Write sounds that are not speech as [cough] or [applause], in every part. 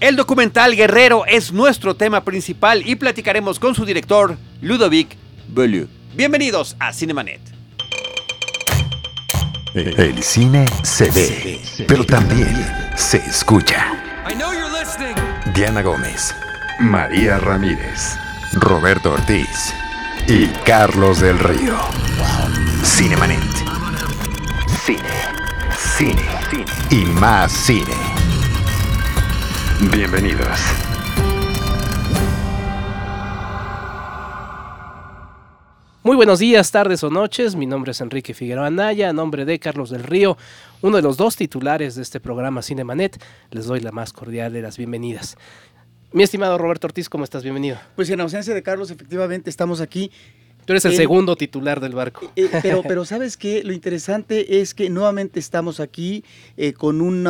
El documental Guerrero es nuestro tema principal y platicaremos con su director, Ludovic Bellieu. Bienvenidos a Cinemanet. El cine se ve, pero también se escucha. Diana Gómez, María Ramírez, Roberto Ortiz y Carlos del Río. Cinemanet. Cine, cine, cine y más cine. Bienvenidos. Muy buenos días, tardes o noches. Mi nombre es Enrique Figueroa Anaya, a nombre de Carlos del Río, uno de los dos titulares de este programa Cinemanet. Les doy la más cordial de las bienvenidas. Mi estimado Roberto Ortiz, ¿cómo estás? Bienvenido. Pues en ausencia de Carlos, efectivamente estamos aquí Tú eres el Eh, segundo titular del barco. Eh, pero, [laughs] pero sabes que lo interesante es que nuevamente estamos aquí eh, con un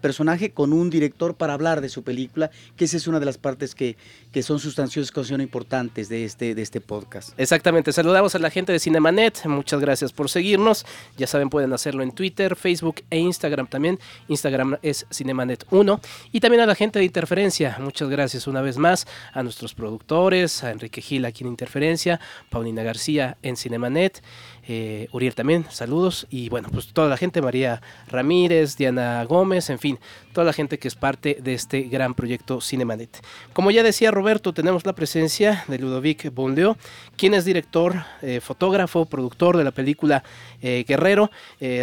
personaje, con un director para hablar de su película, que esa es una de las partes que, que son sustanciosas, que son importantes de este, de este podcast. Exactamente, saludamos a la gente de Cinemanet, muchas gracias por seguirnos, ya saben pueden hacerlo en Twitter, Facebook e Instagram también, Instagram es Cinemanet1 y también a la gente de Interferencia, muchas gracias una vez más a nuestros productores, a Enrique Gil aquí en Interferencia, Paulina García en Cinemanet, eh, Uriel también, saludos y bueno, pues toda la gente, María Ramírez, Diana Gómez, en fin, toda la gente que es parte de este gran proyecto Cinemanet. Como ya decía Roberto, tenemos la presencia de Ludovic Bonleo, quien es director, eh, fotógrafo, productor de la película eh, Guerrero.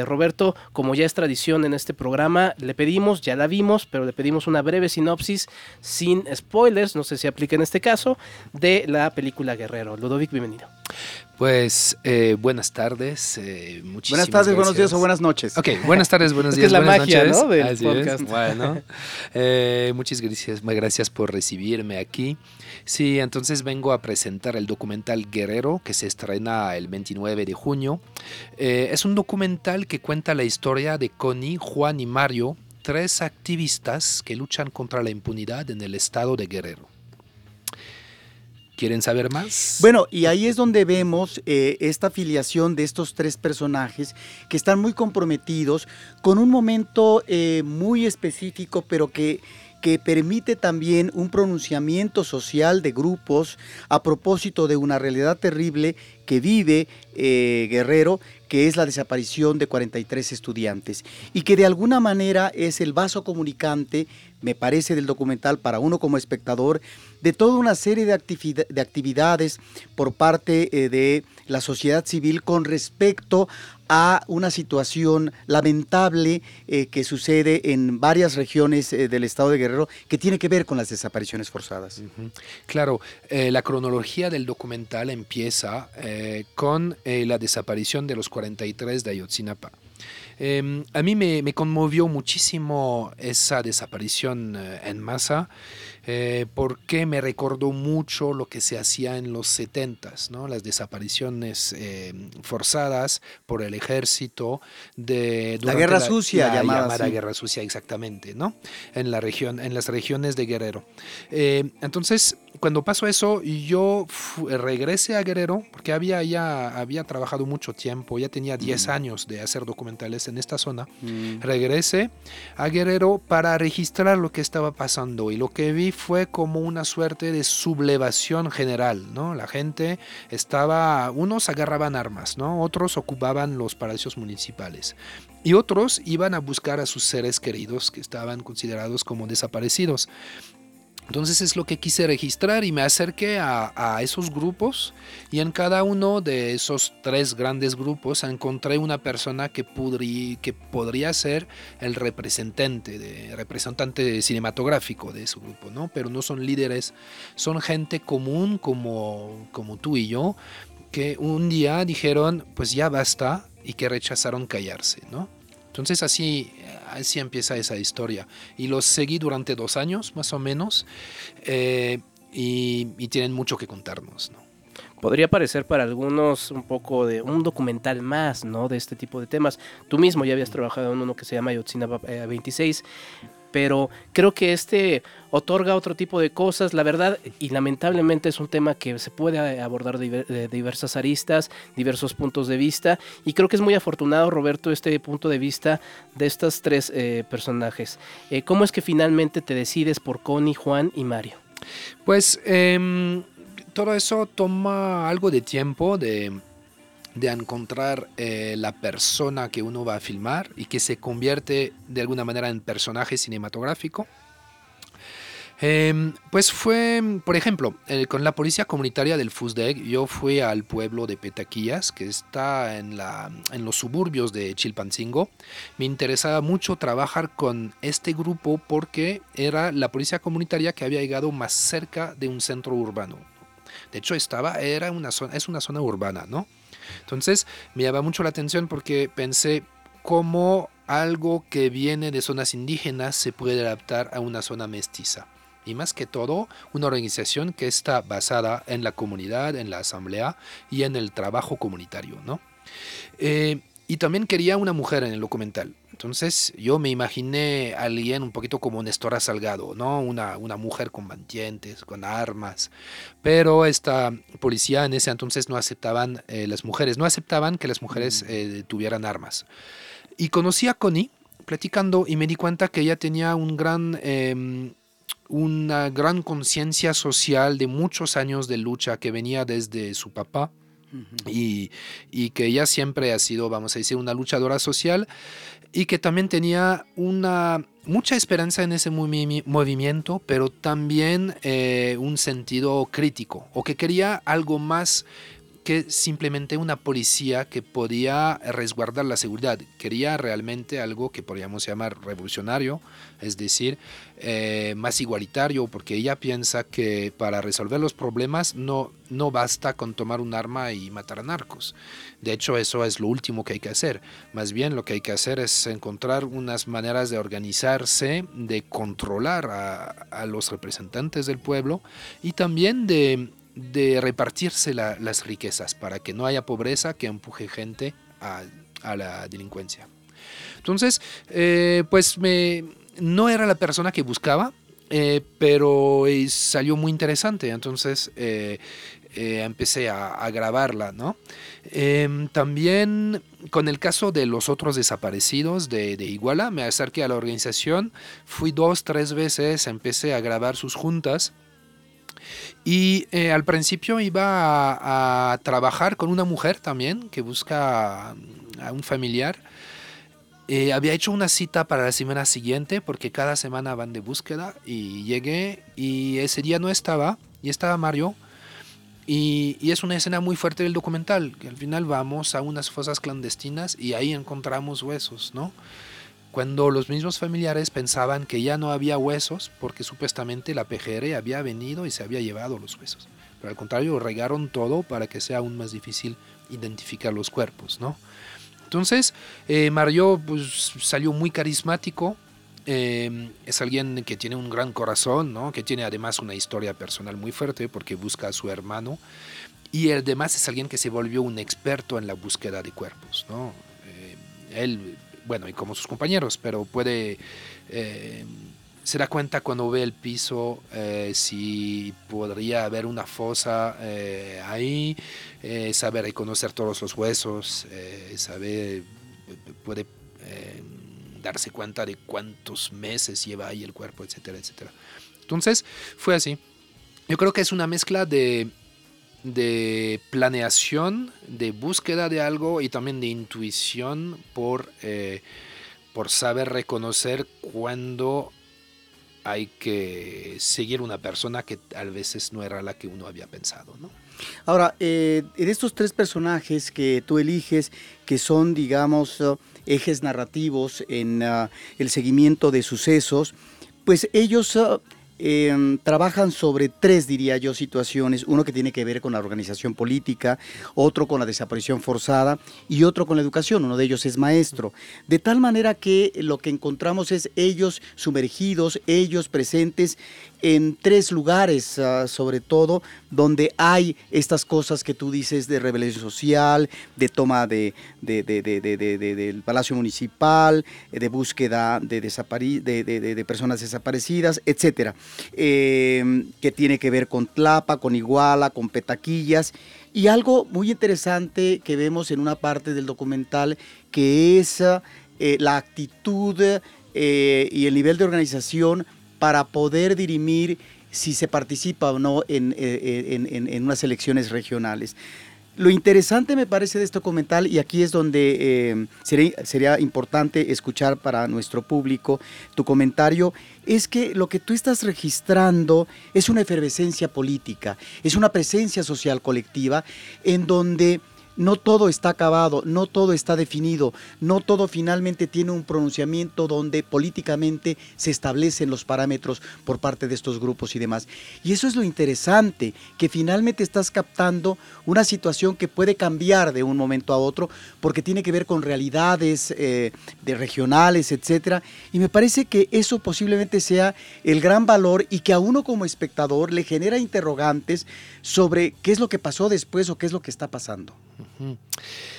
Roberto, como ya es tradición en este programa, le pedimos, ya la vimos, pero le pedimos una breve sinopsis sin spoilers, no sé si aplica en este caso, de la película Guerrero. Ludovic, bienvenido. Pues eh, buenas tardes, eh, Buenas tardes, buenos días o buenas noches. Ok, buenas tardes, buenos [laughs] Es que días, es la buenas magia, noches. ¿no? del Así es. Bueno, [laughs] eh, muchas gracias, gracias por recibirme aquí. Sí, entonces vengo a presentar el documental Guerrero que se estrena el 29 de junio. Eh, es un documental que cuenta la historia de Connie, Juan y Mario, tres activistas que luchan contra la impunidad en el estado de Guerrero. ¿Quieren saber más? Bueno, y ahí es donde vemos eh, esta afiliación de estos tres personajes que están muy comprometidos con un momento eh, muy específico, pero que, que permite también un pronunciamiento social de grupos a propósito de una realidad terrible que vive eh, Guerrero, que es la desaparición de 43 estudiantes, y que de alguna manera es el vaso comunicante, me parece, del documental para uno como espectador, de toda una serie de, activi- de actividades por parte eh, de la sociedad civil con respecto a una situación lamentable eh, que sucede en varias regiones eh, del estado de Guerrero que tiene que ver con las desapariciones forzadas. Claro, la cronología del documental empieza con la desaparición de los 43 de Ayotzinapa. Eh, a mí me, me conmovió muchísimo esa desaparición eh, en masa eh, porque me recordó mucho lo que se hacía en los 70s, ¿no? las desapariciones eh, forzadas por el ejército de La guerra sucia, la llamada llamada guerra sucia exactamente, ¿no? En la región, en las regiones de Guerrero. Eh, entonces, cuando pasó eso, yo regresé a Guerrero, porque había ya había trabajado mucho tiempo, ya tenía 10 años de hacer documentales en esta zona. Mm. Regresé a Guerrero para registrar lo que estaba pasando y lo que vi fue como una suerte de sublevación general, ¿no? La gente estaba, unos agarraban armas, ¿no? Otros ocupaban los palacios municipales y otros iban a buscar a sus seres queridos que estaban considerados como desaparecidos. Entonces es lo que quise registrar y me acerqué a, esos grupos y en cada uno de esos tres grandes grupos encontré una persona que, podrí- que podría ser el representante, de, representante cinematográfico de ese grupo, ¿no? Pero no son líderes, son gente común como, como tú y yo, que un día dijeron, pues ya basta, y que rechazaron callarse, ¿no? Entonces así, así empieza esa historia. Y los seguí durante dos años, más o menos, eh, y, y tienen mucho que contarnos, ¿no? Podría parecer para algunos un poco de un documental más, ¿no? De este tipo de temas. Tú mismo ya habías trabajado en uno que se llama Yotzinapa eh, 26. Pero creo que este otorga otro tipo de cosas. La verdad, y lamentablemente es un tema que se puede abordar de diversas aristas, diversos puntos de vista, y creo que es muy afortunado, Roberto, este punto de vista de estos tres eh, personajes. Eh, ¿Cómo es que finalmente te decides por Connie, Juan y Mario? Pues em, todo eso toma algo de tiempo, de de encontrar eh, la persona que uno va a filmar y que se convierte de alguna manera en personaje cinematográfico. Em, pues fue, por ejemplo, con la policía comunitaria del FUSDEC, yo fui al pueblo de Petaquillas, que está en, la, en los suburbios de Chilpancingo. Me interesaba mucho trabajar con este grupo porque era la policía comunitaria que había llegado más cerca de un centro urbano. De hecho, estaba, era una zona, es una zona urbana, ¿no? Entonces me llama mucho la atención porque pensé cómo algo que viene de zonas indígenas se puede adaptar a una zona mestiza. Y más que todo, una organización que está basada en la comunidad, en la asamblea y en el trabajo comunitario, ¿no? Eh, y también quería una mujer en el documental. Entonces yo me imaginé a alguien un poquito como Nestora Salgado, ¿no? Una, una mujer con mantientes, con armas. Pero esta policía en ese entonces no aceptaban eh, las mujeres, no aceptaban que las mujeres mm. eh, tuvieran armas. Y conocí a Connie platicando y me di cuenta que ella tenía un gran... Em, una gran conciencia social de muchos años de lucha que venía desde su papá, y, que ella siempre ha sido, vamos a decir, una luchadora social y que también tenía una mucha esperanza en ese movimiento, pero también eh, un sentido crítico, o que quería algo más que simplemente una policía que podía resguardar la seguridad. Quería realmente algo que podríamos llamar revolucionario, es decir, eh, más igualitario, porque ella piensa que para resolver los problemas no, no basta con tomar un arma y matar a narcos. De hecho, eso es lo último que hay que hacer. Más bien lo que hay que hacer es encontrar unas maneras de organizarse, de controlar a, a los representantes del pueblo y también de de repartirse las riquezas para que no haya pobreza que empuje gente a, la delincuencia. Entonces, eh, pues me, no era la persona que buscaba, eh, pero salió muy interesante, entonces eh, empecé a, grabarla, ¿no? Em, también con el caso de los otros desaparecidos de, de, Iguala, me acerqué a la organización, fui dos, tres veces, empecé a grabar sus juntas y eh, al principio iba a, trabajar con una mujer también que busca a un familiar. Eh, había hecho una cita para la semana siguiente porque cada semana van de búsqueda y llegué y ese día no estaba y estaba Mario. Y, y, es una escena muy fuerte del documental, que al final vamos a unas fosas clandestinas y ahí encontramos huesos, ¿no? Cuando los mismos familiares pensaban que ya no había huesos porque supuestamente la PGR había venido y se había llevado los huesos. Pero al contrario, regaron todo para que sea aún más difícil identificar los cuerpos, ¿no? Entonces, eh, Mario pues, salió muy carismático, eh, es alguien que tiene un gran corazón, ¿no? que tiene además una historia personal muy fuerte porque busca a su hermano y además es alguien que se volvió un experto en la búsqueda de cuerpos. ¿no? Eh, él bueno, y como sus compañeros, pero puede, eh, se da cuenta cuando ve el piso eh, si podría haber una fosa eh, ahí, sabe reconocer todos los huesos, sabe, puede darse cuenta de cuántos meses lleva ahí el cuerpo, etcétera, etcétera. Entonces, fue así. Yo creo que es una mezcla de de planeación, de búsqueda de algo y también de intuición por, eh, por saber reconocer cuándo hay que seguir una persona que a veces no era la que uno había pensado. ¿no? Ahora, eh, en estos tres personajes que tú eliges, que son, digamos, ejes narrativos en ah, el seguimiento de sucesos, pues ellos ah, Em, trabajan sobre tres, diría yo, situaciones. Uno que tiene que ver con la organización política, otro con la desaparición forzada y otro con la educación. Uno de ellos es maestro. De tal manera que lo que encontramos es ellos sumergidos, ellos presentes en tres lugares, ah, sobre todo, donde hay estas cosas que tú dices de rebelión social, de toma de, del Palacio Municipal, eh, de búsqueda de, personas desaparecidas, etcétera, em, que tiene que ver con Tlapa, con Iguala, con Petaquillas. Y algo muy interesante que vemos en una parte del documental, que es eh, la actitud eh, y el nivel de organización para poder dirimir si se participa o no en, eh, unas elecciones regionales. Lo interesante me parece de este documental, y aquí es donde eh, sería, sería, importante escuchar para nuestro público tu comentario, es que lo que tú estás registrando es una efervescencia política, es una presencia social colectiva en donde no todo está acabado, no todo está definido, no todo finalmente tiene un pronunciamiento donde políticamente se establecen los parámetros por parte de estos grupos y demás. Y eso es lo interesante, que finalmente estás captando una situación que puede cambiar de un momento a otro porque tiene que ver con realidades eh, de regionales, etcétera. Y me parece que eso posiblemente sea el gran valor y que a uno como espectador le genera interrogantes sobre qué es lo que pasó después o qué es lo que está pasando.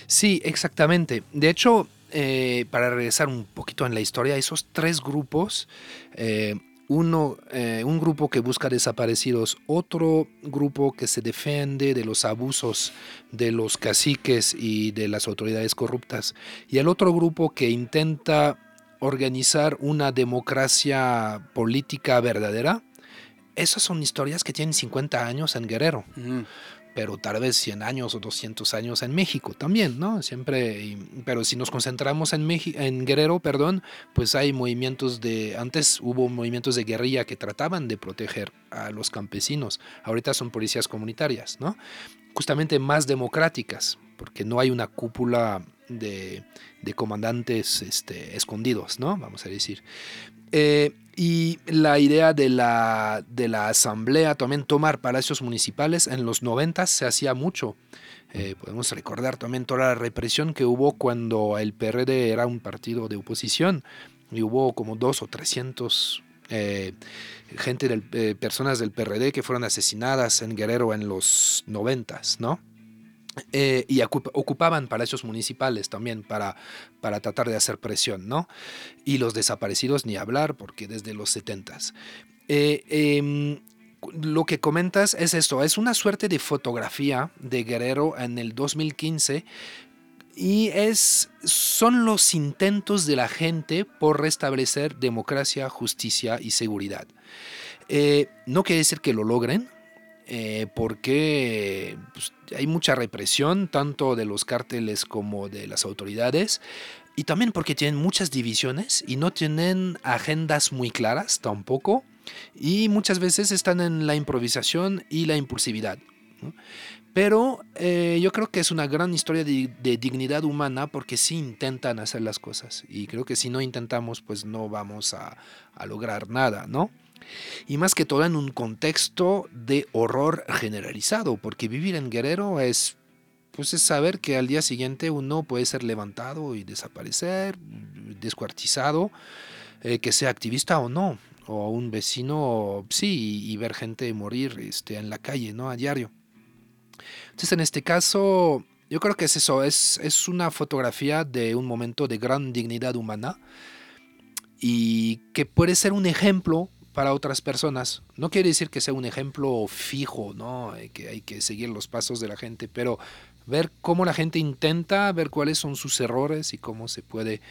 Sí, exactamente. De hecho, eh, para regresar un poquito en la historia, esos tres grupos, eh, uno, eh, un grupo que busca desaparecidos, otro grupo que se defiende de los abusos de los caciques y de las autoridades corruptas, y el otro grupo que intenta organizar una democracia política verdadera, esas son historias que tienen 50 años en Guerrero pero tal vez 100 años o 200 años en México también, ¿no? Siempre, pero si nos concentramos en, en Guerrero, perdón, pues hay movimientos de, antes hubo movimientos de guerrilla que trataban de proteger a los campesinos, ahorita son policías comunitarias, ¿no? Justamente más democráticas, porque no hay una cúpula de, comandantes este, escondidos, ¿no? Vamos a decir. Eh, y la idea de la, de la asamblea también tomar palacios municipales en los 90 se hacía mucho. Eh, podemos recordar también toda la represión que hubo cuando el PRD era un partido de oposición y hubo como dos o trescientos eh, gente del, personas del PRD que fueron asesinadas en Guerrero en los 90, ¿no? Eh, y ocupaban palacios municipales también para, para tratar de hacer presión, ¿no? Y los desaparecidos ni hablar, porque desde los 70 eh, em, lo que comentas es esto, es una suerte de fotografía de Guerrero en el 2015 y es, son los intentos de la gente por restablecer democracia, justicia y seguridad. Eh, no quiere decir que lo logren, eh, porque pues, hay mucha represión tanto de los cárteles como de las autoridades y también porque tienen muchas divisiones y no tienen agendas muy claras tampoco y muchas veces están en la improvisación y la impulsividad. Pero eh, yo creo que es una gran historia de, dignidad humana porque sí intentan hacer las cosas y creo que si no intentamos pues no vamos a, a lograr nada, ¿no? Y más que todo en un contexto de horror generalizado, porque vivir en Guerrero es pues es saber que al día siguiente uno puede ser levantado y desaparecer, descuartizado, eh, que sea activista o no, o un vecino, sí, y, ver gente morir este, en la calle, ¿no? A diario. Entonces, en este caso, yo creo que es eso, es, es una fotografía de un momento de gran dignidad humana y que puede ser un ejemplo para otras personas. No quiere decir que sea un ejemplo fijo, ¿no? Que hay que seguir los pasos de la gente, pero ver cómo la gente intenta, ver cuáles son sus errores y cómo se puede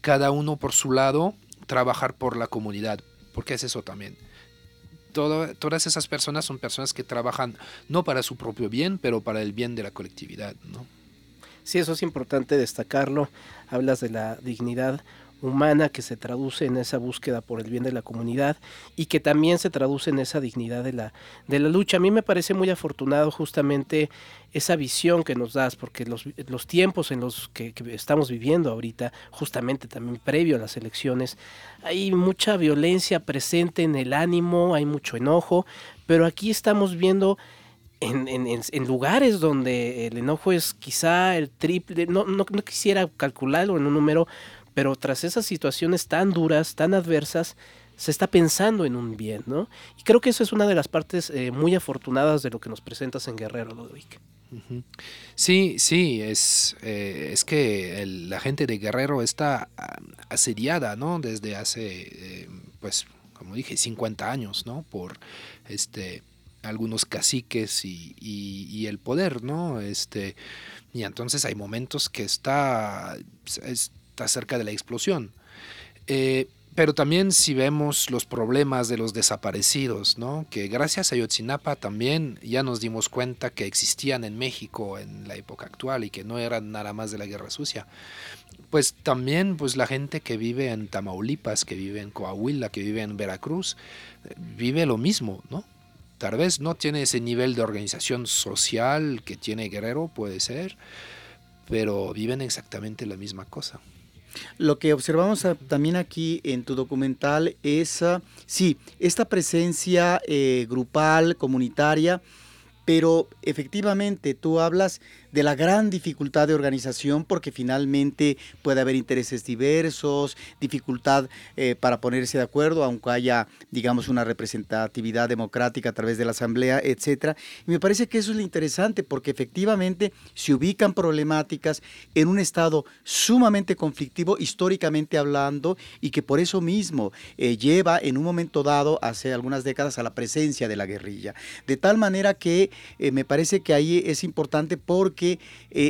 cada uno por su lado trabajar por la comunidad, porque es eso también. todas esas personas son personas que trabajan no para su propio bien, pero para el bien de la colectividad, ¿no? Sí, eso es importante destacarlo. Hablas de la dignidad humana que se traduce en esa búsqueda por el bien de la comunidad y que también se traduce en esa dignidad de la, de la lucha. A mí me parece muy afortunado justamente esa visión que nos das, porque los, los tiempos en los que, estamos viviendo ahorita, justamente también previo a las elecciones, hay mucha violencia presente en el ánimo, hay mucho enojo, pero aquí estamos viendo... En, en, en, lugares donde el enojo es quizá el triple, no, no, no quisiera calcularlo en un número, pero tras esas situaciones tan duras, tan adversas, se está pensando en un bien, ¿no? Y creo que eso es una de las partes eh, muy afortunadas de lo que nos presentas en Guerrero, Ludovic. Sí, sí, es, eh, es que la gente de Guerrero está ah, asediada, ¿no? Desde hace, eh, pues, como dije, 50 años, ¿no? Por este algunos caciques y, el poder, ¿no? Este, y entonces hay momentos que está, está de la explosión. Eh, pero también si vemos los problemas de los desaparecidos, ¿no? que gracias a Yotzinapa también ya nos dimos cuenta que existían en México en la época actual y que no eran nada más de la guerra sucia. Pues también pues la gente que vive en Tamaulipas, que vive en Coahuila, que vive en Veracruz, vive lo mismo, ¿no? Tal vez no tiene ese nivel de organización social que tiene Guerrero, puede ser, pero viven exactamente la misma cosa. Lo que observamos también aquí en tu documental es, ah, sí, esta presencia eh, grupal, comunitaria, pero efectivamente tú hablas de la gran dificultad de organización porque finalmente puede haber intereses diversos, dificultad eh, para ponerse de acuerdo, aunque haya, digamos, una representatividad democrática a través de la asamblea, etcétera. Y me parece que eso es lo interesante porque efectivamente se ubican problemáticas en un estado sumamente conflictivo históricamente hablando y que por eso mismo eh, lleva en un momento dado, hace algunas décadas, a la presencia de la guerrilla. De tal manera que eh, me parece que ahí es importante porque eh,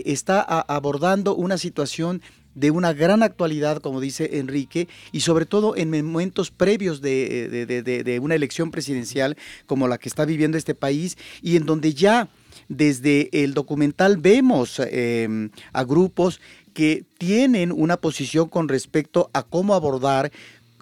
está abordando una situación de una gran actualidad, como dice Enrique, y sobre todo en momentos previos de, una elección presidencial como la que está viviendo este país y en donde ya desde el documental vemos em, a grupos que tienen una posición con respecto a cómo abordar,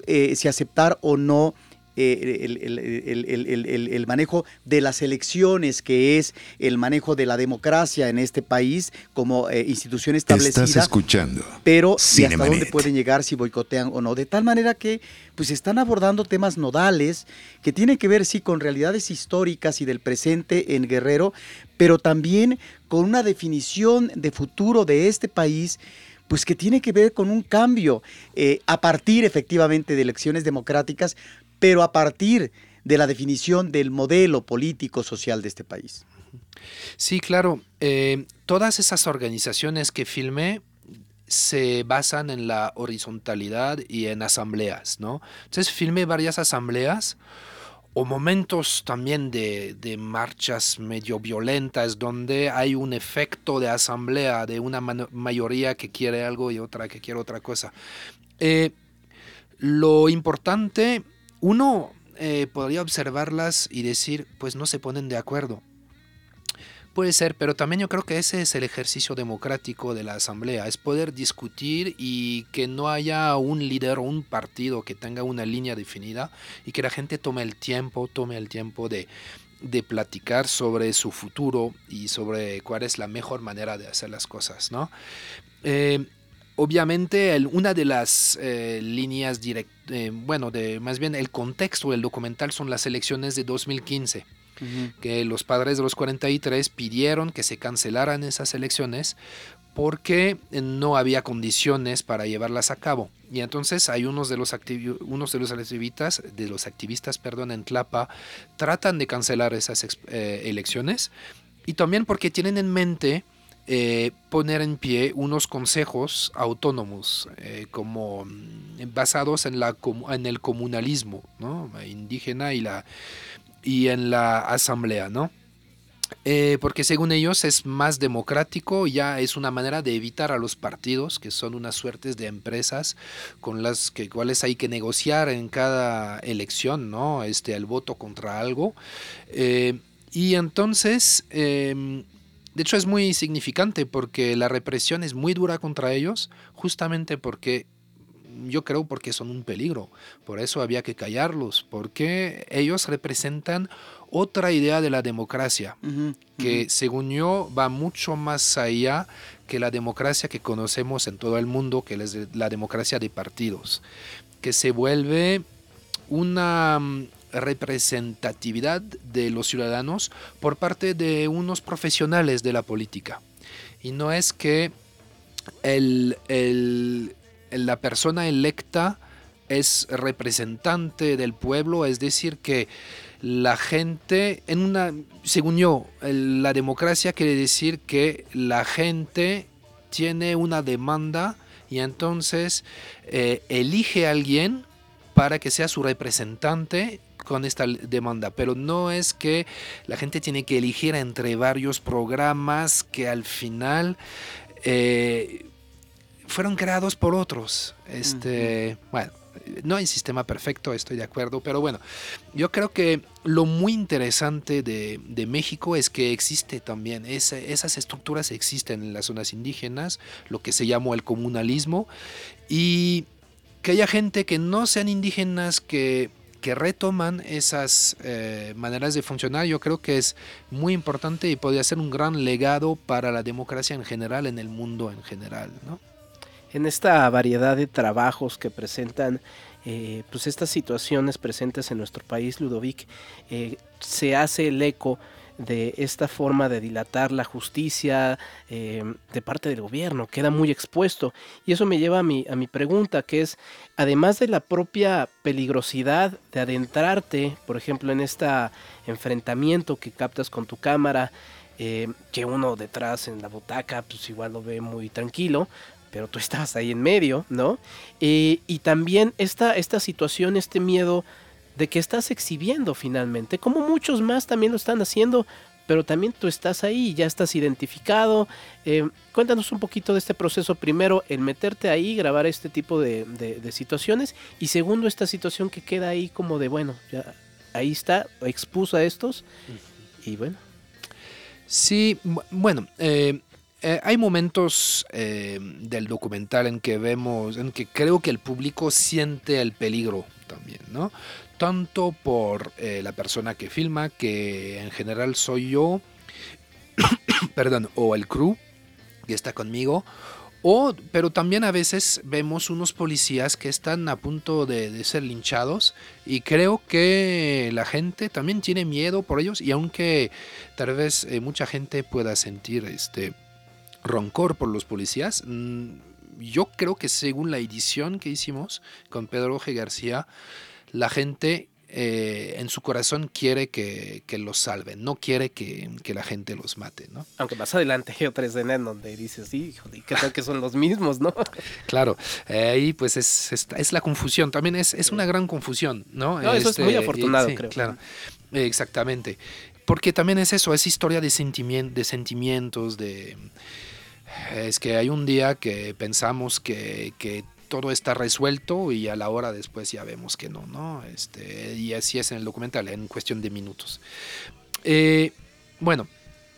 eh, si aceptar o no eh, el, manejo de las elecciones, que es el manejo de la democracia en este país como eh, institución establecida. Estás escuchando. Pero y hasta dónde pueden llegar si boicotean o no. De tal manera que pues están abordando temas nodales que tienen que ver sí con realidades históricas y del presente en Guerrero, pero también con una definición de futuro de este país pues que tiene que ver con un cambio eh, a partir efectivamente de elecciones democráticas, pero a partir de la definición del modelo político social de este país. Sí, claro. Eh, todas esas organizaciones que filmé se basan en la horizontalidad y en asambleas, ¿no? Entonces filmé varias asambleas o momentos también de, marchas medio violentas donde hay un efecto de asamblea, de una mayoría que quiere algo y otra que quiere otra cosa. Eh, lo importante uno eh, podría observarlas y decir, pues no se ponen de acuerdo. Puede ser, pero también yo creo que ese es el ejercicio democrático de la Asamblea, es poder discutir y que no haya un líder o un partido que tenga una línea definida y que la gente tome el tiempo, tome el tiempo de, de platicar sobre su futuro y sobre cuál es la mejor manera de hacer las cosas, ¿no? Eh, obviamente una de las eh, líneas directas, eh, bueno, de más bien el contexto del documental son las elecciones de 2015, que los padres de los 43 pidieron que se cancelaran esas elecciones porque no había condiciones para llevarlas a cabo. Y entonces hay unos de los, unos de los activistas, de los activistas perdón, en Tlapa, tratan de cancelar esas eh, elecciones y también porque tienen en mente eh, poner en pie unos consejos autónomos eh, como mm, basados en, la, en el comunalismo indígena y, la, y en la asamblea, ¿no? Eh, porque según ellos es más democrático, ya es una manera de evitar a los partidos, que son unas suertes de empresas con las que cuales hay que negociar en cada elección, ¿no? Este, el voto contra algo. y entonces em, de hecho es muy significante porque la represión es muy dura contra ellos, justamente porque yo creo porque son un peligro. Por eso había que callarlos, porque ellos representan otra idea de la democracia, que según yo va mucho más allá que la democracia que conocemos en todo el mundo, que es la democracia de partidos, que se vuelve una representatividad de los ciudadanos por parte de unos profesionales de la política. Y no es que el, la persona electa es representante del pueblo, es decir, que la gente, en una, según yo, la democracia quiere decir que la gente tiene una demanda y entonces eh, elige a alguien para que sea su representante con esta demanda, pero no es que la gente tiene que elegir entre varios programas que al final eh, fueron creados por otros. Este, Bueno, no hay sistema perfecto, estoy de acuerdo, pero bueno, yo creo que lo muy interesante de, México es que existe también, esas estructuras existen en las zonas indígenas, lo que se llamó el comunalismo, y que haya gente que no sean indígenas que, que retoman esas eh, maneras de funcionar, yo creo que es muy importante y podría ser un gran legado para la democracia en general, en el mundo en general. ¿no? En esta variedad de trabajos que presentan eh, pues estas situaciones presentes en nuestro país, Ludovic, eh, se hace el eco de esta forma de dilatar la justicia eh, de parte del gobierno, queda muy expuesto. Y eso me lleva a mi, a mi pregunta, que es, además de la propia peligrosidad de adentrarte, por ejemplo, en este enfrentamiento que captas con tu cámara, eh, que uno detrás en la butaca, pues igual lo ve muy tranquilo, pero tú [laughs] estabas ahí en medio, ¿no? Eh, y también esta, esta situación, este miedo de que estás exhibiendo finalmente, como muchos más también lo están haciendo, pero también tú estás ahí, ya estás identificado. Eh, cuéntanos un poquito de este proceso. Primero, el meterte ahí, grabar este tipo de, situaciones. Y segundo, esta situación que queda ahí como de, bueno, ya ahí está, expuso a estos. Y bueno. Sí, bueno, eh, eh, hay momentos del documental en que vemos, en que creo que el público siente el peligro también, ¿no? Tanto por eh, la persona que filma, que en general soy yo, [coughs] perdón, o el crew que está conmigo, o, pero también a veces vemos unos policías que están a punto de, ser linchados y creo que la gente también tiene miedo por ellos y aunque tal vez eh, mucha gente pueda sentir este roncor por los policías, mm, yo creo que según la edición que hicimos con Pedro G. García, la gente eh, en su corazón quiere que, los salven, no quiere que, la gente los mate, ¿no? Aunque más adelante hay otra escena en donde dices, sí, ¿qué tal que son los mismos, no? [laughs] claro, eh, ahí pues es, es, la confusión, también es, es, una gran confusión, ¿no? no eso es muy este, afortunado, creo. Claro, exactamente. Porque también es eso, es historia de, de sentimientos, de... Es que hay un día que pensamos que, que todo está resuelto y a la hora después ya vemos que no, ¿no? Este, y así es en el documental, en cuestión de minutos. Eh, bueno,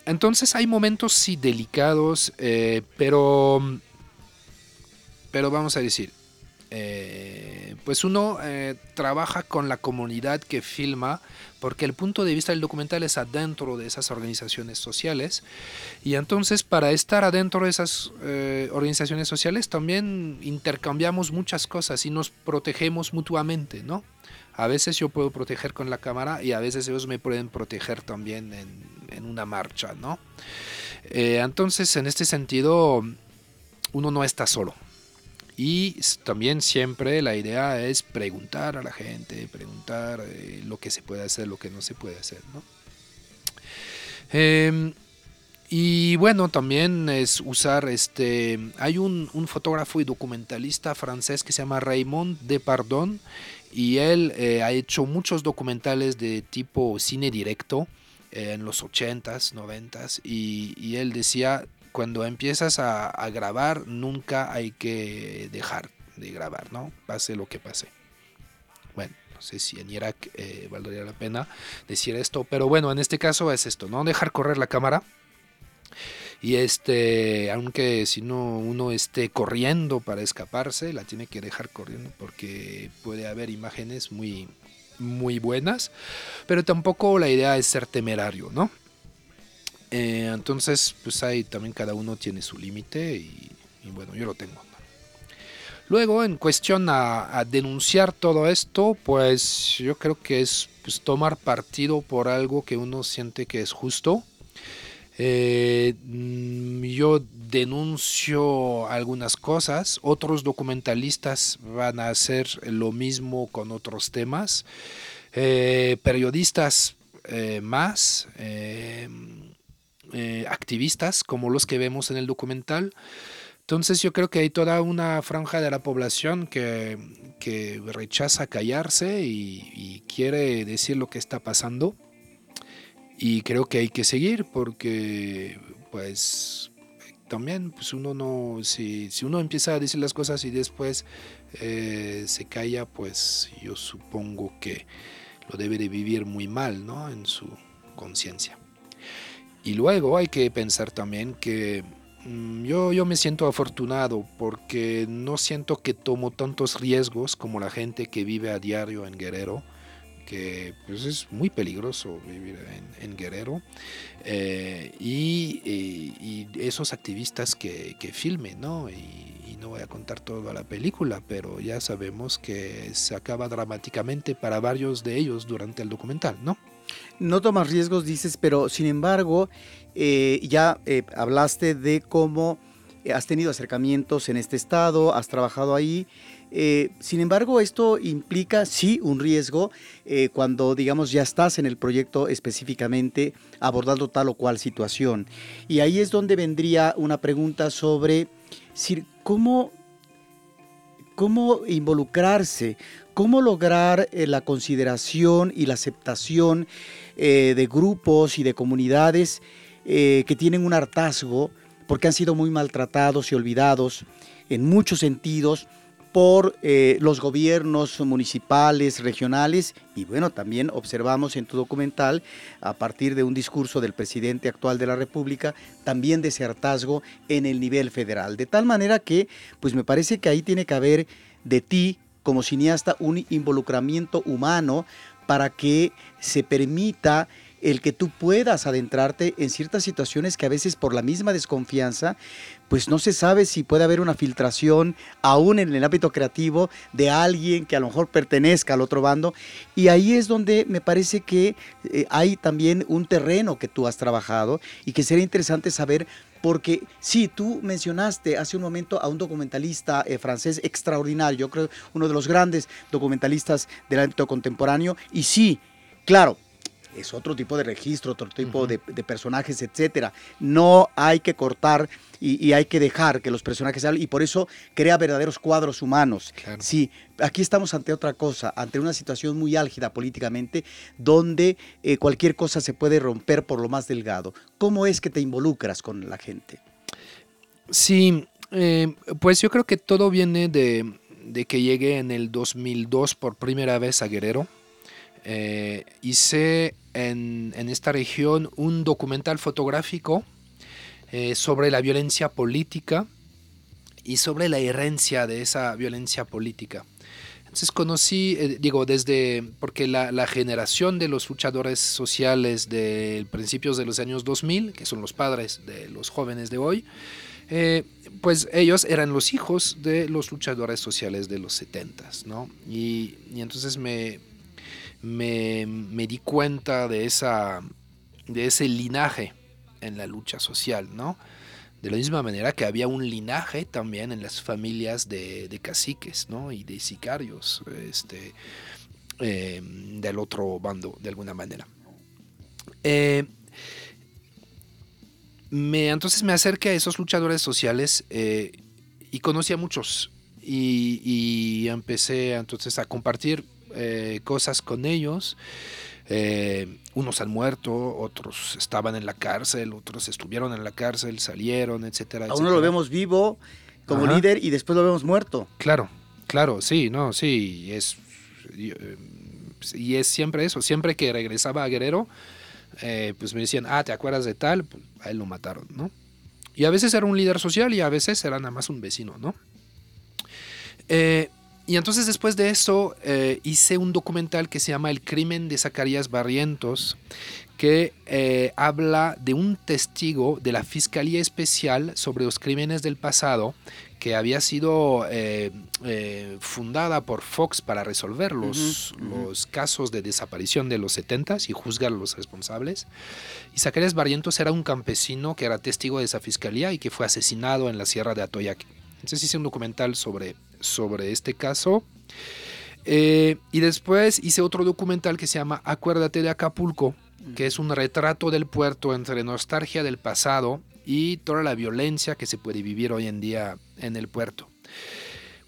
entonces hay momentos sí delicados, eh, pero, pero vamos a decir, eh, pues uno trabaja con la comunidad que filma porque el punto de vista del documental es adentro de esas organizaciones sociales y entonces para estar adentro de esas eh, organizaciones sociales también intercambiamos muchas cosas y nos protegemos mutuamente, ¿no? A veces yo puedo proteger con la cámara y a veces ellos me pueden proteger también en, una marcha, ¿no? Eh, entonces en este sentido uno no está solo, y también siempre la idea es preguntar a la gente, preguntar eh, lo que se puede hacer, lo que no se puede hacer. Em, y bueno, también es usar este. Hay un, fotógrafo y documentalista francés que se llama Raymond Depardon y él eh, ha hecho muchos documentales de tipo cine directo eh, en los 80s, 90s y, y él decía cuando empiezas a, grabar, nunca hay que dejar de grabar, ¿no? Pase lo que pase. Bueno, no sé si en Irak eh, valdría la pena decir esto, pero bueno, en este caso es esto, no dejar correr la cámara. Y este, aunque si no uno esté corriendo para escaparse, la tiene que dejar corriendo porque puede haber imágenes muy, muy buenas, pero tampoco la idea es ser temerario, ¿no? Eh, entonces, pues ahí también cada uno tiene su límite y, bueno, yo lo tengo. Luego, en cuestión a, denunciar todo esto, pues yo creo que es pues, tomar partido por algo que uno siente que es justo. Eh, mm, yo denuncio algunas cosas, otros documentalistas van a hacer lo mismo con otros temas, eh, periodistas más, activistas como los que vemos en el documental. Entonces yo creo que hay toda una franja de la población que, rechaza callarse y, quiere decir lo que está pasando. Y creo que hay que seguir porque pues también pues uno no, si, si uno empieza a decir las cosas y después eh, se calla, pues yo supongo que lo debe de vivir muy mal ¿no? en su conciencia. Y luego hay que pensar también que Mm, yo, yo me siento afortunado porque no siento que tomo tantos riesgos como la gente que vive a diario en Guerrero, que pues es muy peligroso vivir en, Guerrero, eh, y, esos activistas que, que filmen, ¿no? Y, no voy a contar toda la película, pero ya sabemos que se acaba dramáticamente para varios de ellos durante el documental, ¿no? No tomas riesgos, dices, pero sin embargo, eh, ya eh, hablaste de cómo eh, has tenido acercamientos en este estado, has trabajado ahí. sin embargo, esto implica sí un riesgo cuando, digamos, ya estás en el proyecto específicamente abordando tal o cual situación. Y ahí es donde vendría una pregunta sobre cómo, cómo involucrarse, cómo lograr la consideración y la aceptación de grupos y de comunidades eh, que tienen un hartazgo porque han sido muy maltratados y olvidados en muchos sentidos por eh, los gobiernos municipales, regionales y bueno, también observamos en tu documental, a partir de un discurso del presidente actual de la República, también de ese hartazgo en el nivel federal. De tal manera que, pues me parece que ahí tiene que haber de ti como cineasta un involucramiento humano para que se permita el que tú puedas adentrarte en ciertas situaciones que a veces por la misma desconfianza, pues no se sabe si puede haber una filtración aún en el ámbito creativo de alguien que a lo mejor pertenezca al otro bando. Y ahí es donde me parece que eh, hay también un terreno que tú has trabajado y que sería interesante saber porque sí, tú mencionaste hace un momento a un documentalista eh, francés extraordinario, yo creo uno de los grandes documentalistas del ámbito contemporáneo, y sí, claro, es otro tipo de registro, otro tipo de, personajes, etcétera. No hay que cortar y, hay que dejar que los personajes hablen y por eso crea verdaderos cuadros humanos. Sí, aquí estamos ante otra cosa, ante una situación muy álgida políticamente, donde eh, cualquier cosa se puede romper por lo más delgado. ¿Cómo es que te involucras con la gente? Sí, eh, pues yo creo que todo viene de, de que llegué en el 2002 por primera vez a Guerrero eh, hice en, esta región un documental fotográfico eh, sobre la violencia política y sobre la herencia de esa violencia política. Entonces conocí, eh, digo, desde, porque la, generación de los luchadores sociales de principios de los años 2000, que son los padres de los jóvenes de hoy, pues ellos eran los hijos de los luchadores sociales de los 70, ¿no? y entonces me, me, di cuenta de, esa, de ese linaje en la lucha social, ¿no? De la misma manera que había un linaje también en las familias de, caciques, ¿no? Y de sicarios, este, eh, del otro bando, de alguna manera. Eh, me, entonces me acerqué a esos luchadores sociales eh, y conocí a muchos. Y, y empecé entonces a compartir eh, cosas con ellos. Eh, unos han muerto, otros estaban en la cárcel, otros estuvieron en la cárcel, salieron, etcétera. A uno lo vemos vivo como líder y después lo vemos muerto. Claro, claro, sí, no, sí, es, y es siempre eso, siempre que regresaba a Guerrero, eh, pues me decían, ah, ¿te acuerdas de tal? Pues a él lo mataron, ¿no? Y a veces era un líder social y a veces era nada más un vecino, ¿no? Y entonces después de eso eh, hice un documental que se llama El crimen de Zacarías Barrientos, que eh, habla de un testigo de la Fiscalía Especial sobre los crímenes del pasado que había sido eh, fundada por Fox para resolver los, los, casos de desaparición de los 70 y juzgar a los responsables. Y Zacarías Barrientos era un campesino que era testigo de esa fiscalía y que fue asesinado en la sierra de Atoyac. Entonces hice un documental sobre, sobre este caso. Eh, y después hice otro documental que se llama Acuérdate de Acapulco, que es un retrato del puerto entre nostalgia del pasado y toda la violencia que se puede vivir hoy en día en el puerto.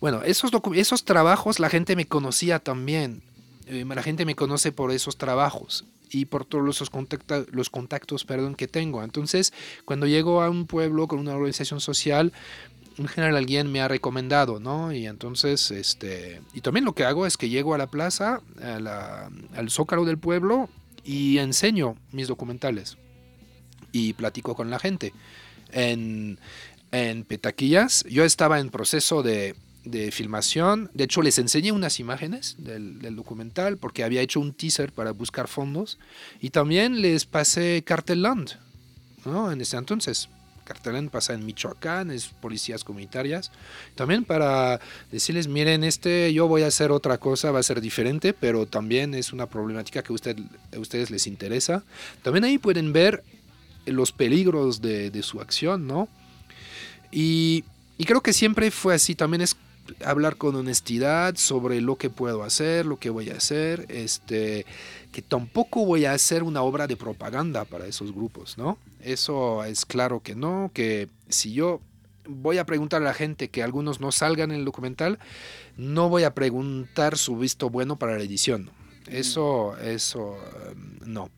Bueno, esos, esos trabajos la gente me conocía también. Eh, la gente me conoce por esos trabajos y por todos los, contactos, los contactos perdón, que tengo. Entonces, cuando llego a un pueblo con una organización social, en general alguien me ha recomendado, ¿no? Y entonces, este, y también lo que hago es que llego a la plaza, al zócalo del pueblo y enseño mis documentales y platico con la gente. En, en Petaquillas, yo estaba en proceso de, filmación, de hecho les enseñé unas imágenes del, del, documental porque había hecho un teaser para buscar fondos y también les pasé Cartelland, ¿no? En ese entonces, Cartelén pasa en Michoacán, es policías comunitarias. También para decirles, miren, este yo voy a hacer otra cosa, va a ser diferente, pero también es una problemática que usted, a ustedes les interesa. También ahí pueden ver los peligros de, su acción, ¿no? Y, y creo que siempre fue así, también es hablar con honestidad sobre lo que puedo hacer, lo que voy a hacer, este, que tampoco voy a hacer una obra de propaganda para esos grupos, ¿no? Eso es claro que no, que si yo voy a preguntar a la gente que algunos no salgan en el documental, no voy a preguntar su visto bueno para la edición. Eso, eso, um, no.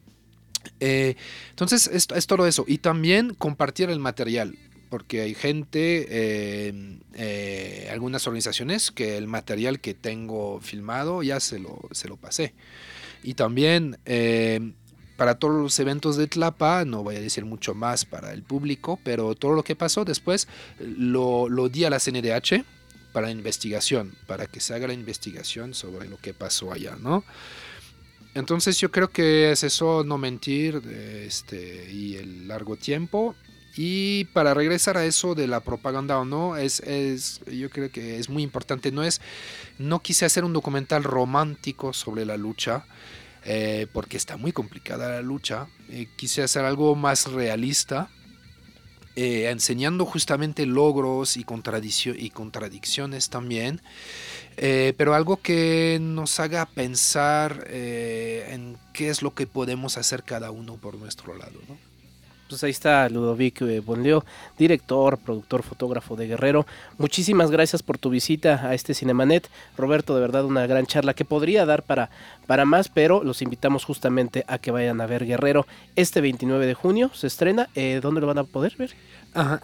Eh, entonces, esto, es todo eso. Y también compartir el material porque hay gente, eh, algunas organizaciones que el material que tengo filmado ya se lo, se lo pasé. Y también eh, para todos los eventos de Tlapa, no voy a decir mucho más para el público, pero todo lo que pasó después lo, lo di a la CNDH para investigación, para que se haga la investigación sobre lo que pasó allá, ¿no? Entonces yo creo que es eso, no mentir este, y el largo tiempo y para regresar a eso de la propaganda o no, es, es, yo creo que es muy importante. No es, no quise hacer un documental romántico sobre la lucha, eh, porque está muy complicada la lucha. Eh, quise hacer algo más realista, eh, enseñando justamente logros y, y contradicciones también, pero algo que nos haga pensar en qué es lo que podemos hacer cada uno por nuestro lado. ¿no? Pues ahí está Ludovic eh, Bonleo, director, productor, fotógrafo de Guerrero. Muchísimas gracias por tu visita a este Cinemanet. Roberto, de verdad una gran charla que podría dar para, para más, pero los invitamos justamente a que vayan a ver Guerrero. Este 29 de junio se estrena. Eh, ¿Dónde lo van a poder ver?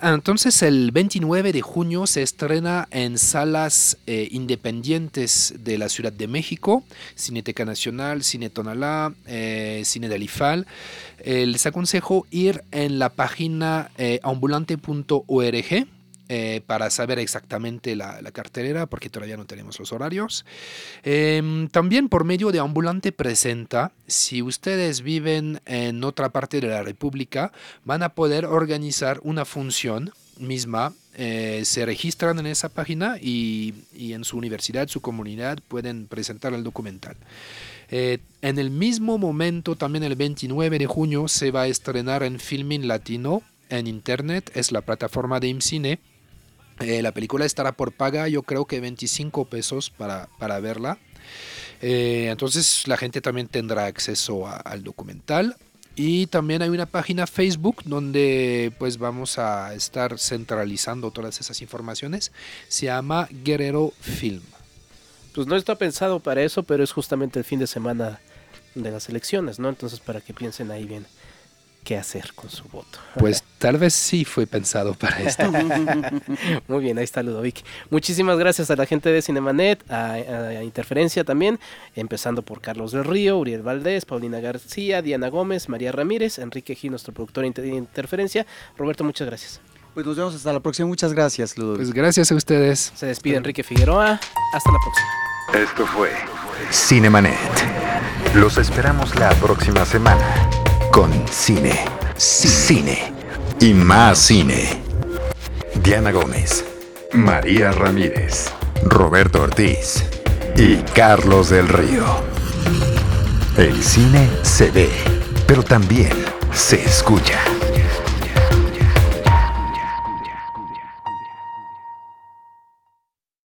entonces el 29 de junio se estrena en salas eh, independientes de la Ciudad de México, Cineteca Nacional, Cine Tonalá, eh, Cine de les aconsejo ir en la página ambulante.org eh, para saber exactamente la, cartelera, porque todavía no tenemos los horarios. Em, también por medio de Ambulante Presenta, si ustedes viven en otra parte de la República, van a poder organizar una función misma eh, se registran en esa página y, en su universidad, su comunidad pueden presentar el documental. Eh, en el mismo momento, también el 29 de junio, se va a estrenar en Filmin Latino en Internet, es la plataforma de IMCINE. Eh, la película estará por paga, yo creo que 25 pesos para, para verla. Eh, entonces la gente también tendrá acceso al documental. Y también hay una página Facebook donde pues vamos a estar centralizando todas esas informaciones. Se llama Guerrero Film. Pues no está pensado para eso, pero es justamente el fin de semana de las elecciones, ¿no? Entonces para que piensen ahí bien qué hacer con su voto. Pues tal vez sí fue pensado para [laughs] esto. Muy bien, ahí está Ludovic. Muchísimas gracias a la gente de Cinemanet, a, Interferencia también, empezando por Carlos del Río, Uriel Valdés, Paulina García, Diana Gómez, María Ramírez, Enrique G, nuestro productor de Interferencia. Roberto, muchas gracias. Pues nos vemos hasta la próxima. Muchas gracias, Ludovic. Pues gracias a ustedes. Se despide Enrique Figueroa. Hasta la próxima. Esto fue Cinemanet. Los esperamos la próxima semana con cine, cine y más cine. Diana Gómez, María Ramírez, Roberto Ortiz y Carlos del Río. El cine se ve, pero también se escucha.